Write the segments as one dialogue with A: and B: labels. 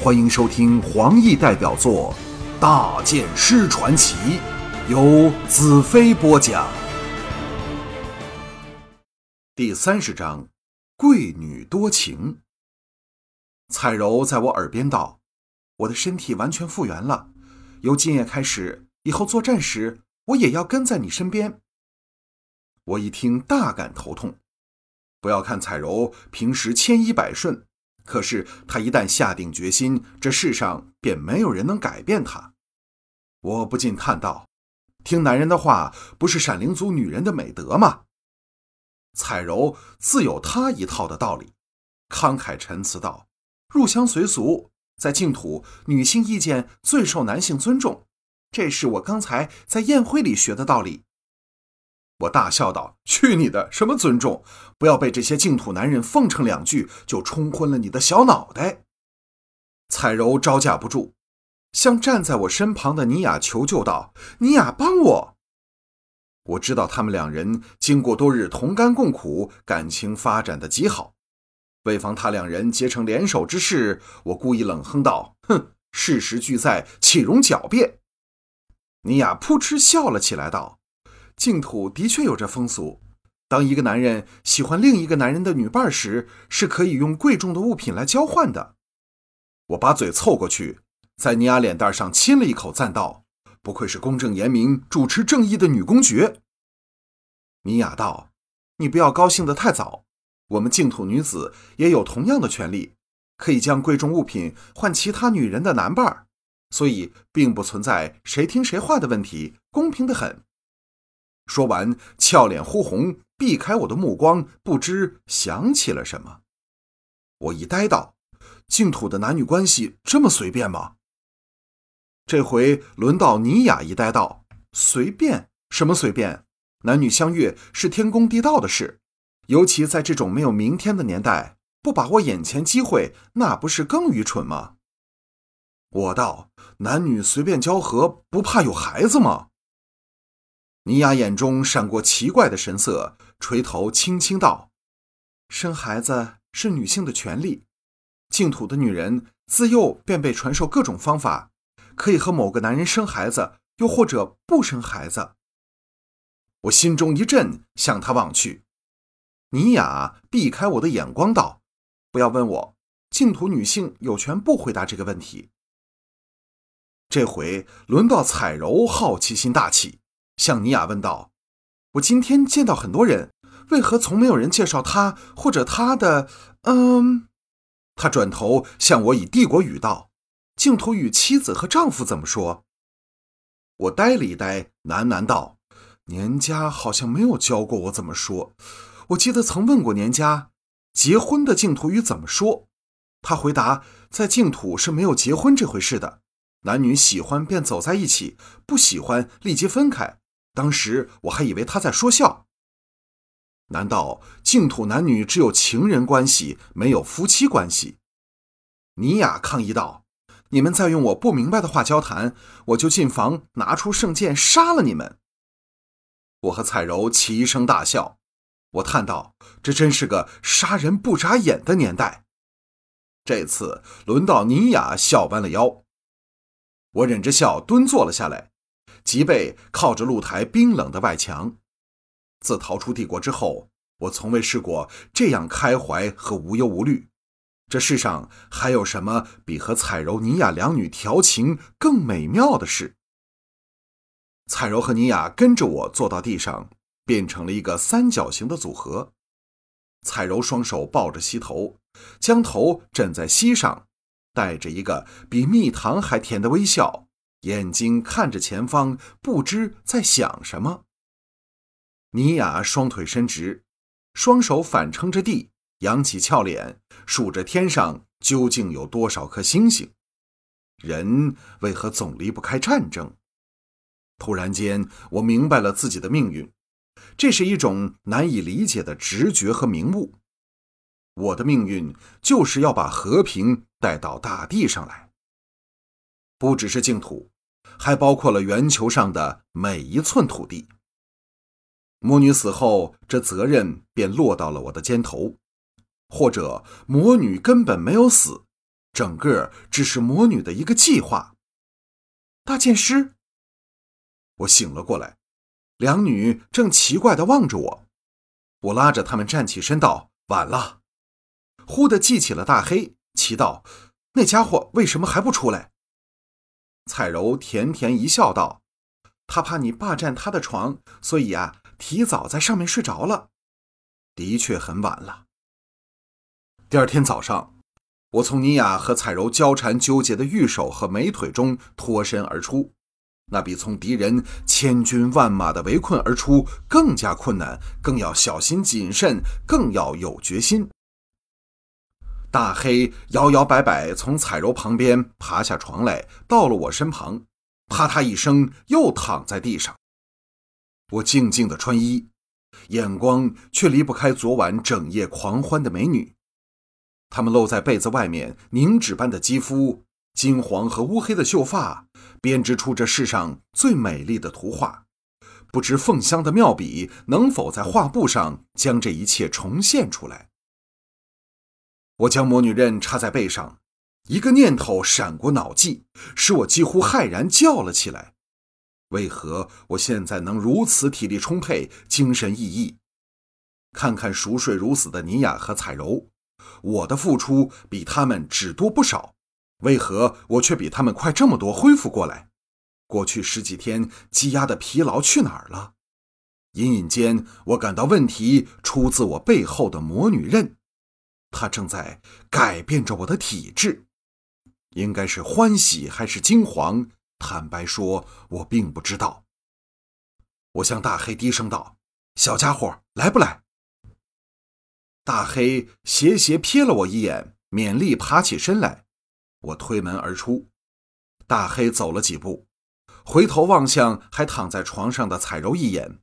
A: 欢迎收听黄奕代表作《大剑师传奇》，由子飞播讲。第三十章：贵女多情。彩柔在我耳边道：“我的身体完全复原了，由今夜开始，以后作战时我也要跟在你身边。”我一听，大感头痛。不要看彩柔平时千依百顺。可是他一旦下定决心，这世上便没有人能改变他。我不禁叹道：“听男人的话，不是闪灵族女人的美德吗？”彩柔自有她一套的道理，慷慨陈词道：“入乡随俗，在净土，女性意见最受男性尊重，这是我刚才在宴会里学的道理。”我大笑道：“去你的！什么尊重？不要被这些净土男人奉承两句，就冲昏了你的小脑袋。”彩柔招架不住，向站在我身旁的尼雅求救道：“尼雅，帮我！”我知道他们两人经过多日同甘共苦，感情发展的极好。为防他两人结成联手之势，我故意冷哼道：“哼，事实俱在，岂容狡辩？”尼雅扑哧笑了起来，道。净土的确有这风俗，当一个男人喜欢另一个男人的女伴时，是可以用贵重的物品来交换的。我把嘴凑过去，在尼亚脸蛋上亲了一口，赞道：“不愧是公正严明、主持正义的女公爵。”尼亚道：“你不要高兴得太早，我们净土女子也有同样的权利，可以将贵重物品换其他女人的男伴儿，所以并不存在谁听谁话的问题，公平的很。”说完，俏脸忽红，避开我的目光，不知想起了什么。我一呆道：“净土的男女关系这么随便吗？”这回轮到尼雅一呆道：“随便？什么随便？男女相悦是天公地道的事，尤其在这种没有明天的年代，不把握眼前机会，那不是更愚蠢吗？”我道：“男女随便交合，不怕有孩子吗？”尼雅眼中闪过奇怪的神色，垂头轻轻道：“生孩子是女性的权利，净土的女人自幼便被传授各种方法，可以和某个男人生孩子，又或者不生孩子。”我心中一震，向他望去。尼雅避开我的眼光道：“不要问我，净土女性有权不回答这个问题。”这回轮到彩柔好奇心大起。向尼雅问道：“我今天见到很多人，为何从没有人介绍他或者他的……嗯？”他转头向我以帝国语道：“净土与妻子和丈夫怎么说？”我呆了一呆，喃喃道：“年家好像没有教过我怎么说。我记得曾问过年家，结婚的净土语怎么说？他回答，在净土是没有结婚这回事的，男女喜欢便走在一起，不喜欢立即分开。”当时我还以为他在说笑。难道净土男女只有情人关系，没有夫妻关系？尼雅抗议道：“你们再用我不明白的话交谈，我就进房拿出圣剑杀了你们！”我和彩柔齐声大笑。我叹道：“这真是个杀人不眨眼的年代。”这次轮到尼雅笑弯了腰，我忍着笑蹲坐了下来。脊背靠着露台冰冷的外墙，自逃出帝国之后，我从未试过这样开怀和无忧无虑。这世上还有什么比和彩柔、尼雅两女调情更美妙的事？彩柔和尼雅跟着我坐到地上，变成了一个三角形的组合。彩柔双手抱着膝头，将头枕在膝上，带着一个比蜜糖还甜的微笑。眼睛看着前方，不知在想什么。尼雅双腿伸直，双手反撑着地，扬起俏脸，数着天上究竟有多少颗星星。人为何总离不开战争？突然间，我明白了自己的命运。这是一种难以理解的直觉和明悟。我的命运就是要把和平带到大地上来。不只是净土，还包括了圆球上的每一寸土地。魔女死后，这责任便落到了我的肩头；或者魔女根本没有死，整个只是魔女的一个计划。大剑师，我醒了过来，两女正奇怪的望着我。我拉着他们站起身道：“晚了。”忽的记起了大黑，奇道：“那家伙为什么还不出来？”彩柔甜甜一笑道。他怕你霸占他的床，所以啊，提早在上面睡着了。的确很晚了。第二天早上，我从妮雅和彩柔交缠纠结的玉手和美腿中脱身而出，那比从敌人千军万马的围困而出更加困难，更要小心谨慎，更要有决心。大黑摇摇摆摆从彩柔旁边爬下床来，到了我身旁。啪嗒一声，又躺在地上。我静静的穿衣，眼光却离不开昨晚整夜狂欢的美女。她们露在被子外面，凝脂般的肌肤，金黄和乌黑的秀发，编织出这世上最美丽的图画。不知凤香的妙笔能否在画布上将这一切重现出来？我将魔女刃插在背上。一个念头闪过脑际，使我几乎骇然叫了起来：“为何我现在能如此体力充沛、精神奕奕？看看熟睡如死的尼雅和彩柔，我的付出比他们只多不少，为何我却比他们快这么多恢复过来？过去十几天积压的疲劳去哪儿了？隐隐间，我感到问题出自我背后的魔女刃，他正在改变着我的体质。”应该是欢喜还是惊惶？坦白说，我并不知道。我向大黑低声道：“小家伙，来不来？”大黑斜斜瞥了我一眼，勉力爬起身来。我推门而出，大黑走了几步，回头望向还躺在床上的彩柔一眼，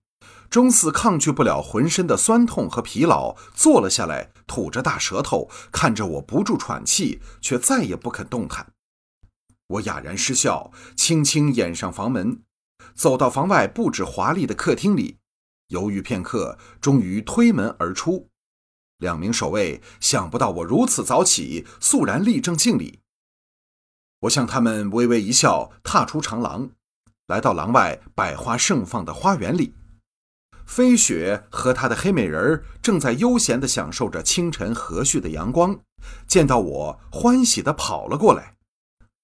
A: 终似抗拒不了浑身的酸痛和疲劳，坐了下来。吐着大舌头，看着我不住喘气，却再也不肯动弹。我哑然失笑，轻轻掩上房门，走到房外布置华丽的客厅里，犹豫片刻，终于推门而出。两名守卫想不到我如此早起，肃然立正敬礼。我向他们微微一笑，踏出长廊，来到廊外百花盛放的花园里。飞雪和他的黑美人儿正在悠闲地享受着清晨和煦的阳光，见到我，欢喜地跑了过来。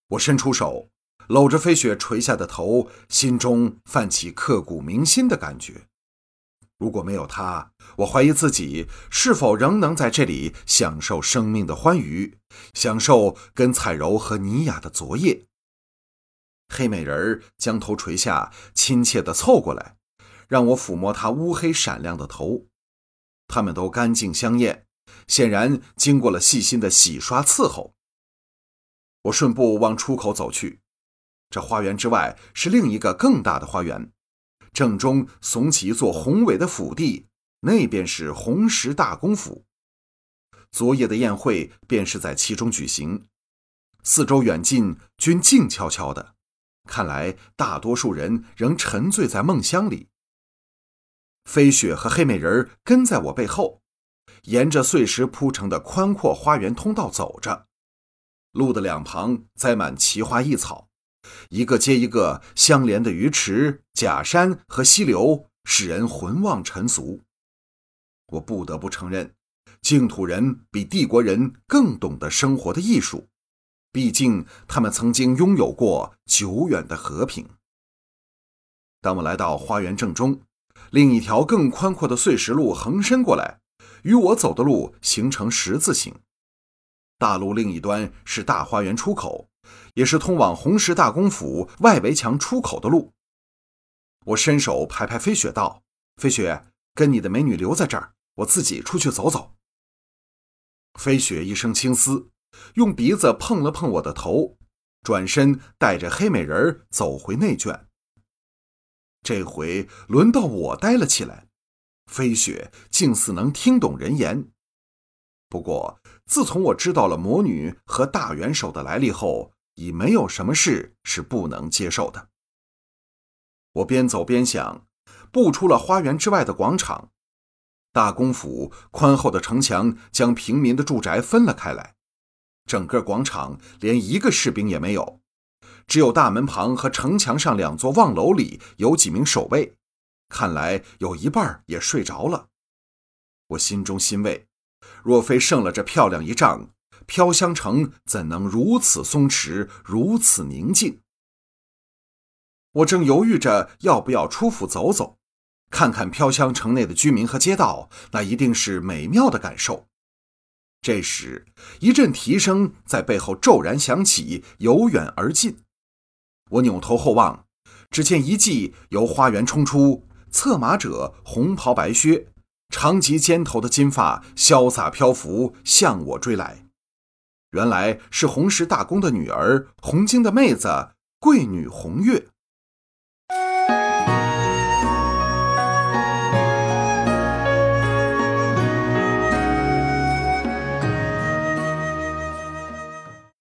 A: 我伸出手，搂着飞雪垂下的头，心中泛起刻骨铭心的感觉。如果没有他，我怀疑自己是否仍能在这里享受生命的欢愉，享受跟彩柔和尼雅的昨夜。黑美人儿将头垂下，亲切地凑过来。让我抚摸他乌黑闪亮的头，他们都干净香艳，显然经过了细心的洗刷伺候。我顺步往出口走去，这花园之外是另一个更大的花园，正中耸起一座宏伟的府邸，那便是红石大公府。昨夜的宴会便是在其中举行，四周远近均静悄悄的，看来大多数人仍沉醉在梦乡里。飞雪和黑美人跟在我背后，沿着碎石铺成的宽阔花园通道走着。路的两旁栽满奇花异草，一个接一个相连的鱼池、假山和溪流，使人魂忘尘俗。我不得不承认，净土人比帝国人更懂得生活的艺术，毕竟他们曾经拥有过久远的和平。当我来到花园正中。另一条更宽阔的碎石路横伸过来，与我走的路形成十字形。大路另一端是大花园出口，也是通往红石大公府外围墙出口的路。我伸手拍拍飞雪道：“飞雪，跟你的美女留在这儿，我自己出去走走。”飞雪一声轻嘶，用鼻子碰了碰我的头，转身带着黑美人走回内圈。这回轮到我呆了起来，飞雪竟似能听懂人言。不过，自从我知道了魔女和大元首的来历后，已没有什么事是不能接受的。我边走边想，步出了花园之外的广场，大公府宽厚的城墙将平民的住宅分了开来，整个广场连一个士兵也没有，只有大门旁和城墙上两座望楼里有几名守卫，看来有一半也睡着了。我心中欣慰，若非胜了这漂亮一仗，飘香城怎能如此松弛，如此宁静？我正犹豫着要不要出府走走，看看飘香城内的居民和街道，那一定是美妙的感受。这时，一阵蹄声在背后骤然响起，由远而近。我扭头后望，只见一骑由花园冲出，策马者红袍白靴，长及肩头的金发潇洒漂浮，向我追来。原来是红石大公的女儿，红晶的妹子，贵女红月。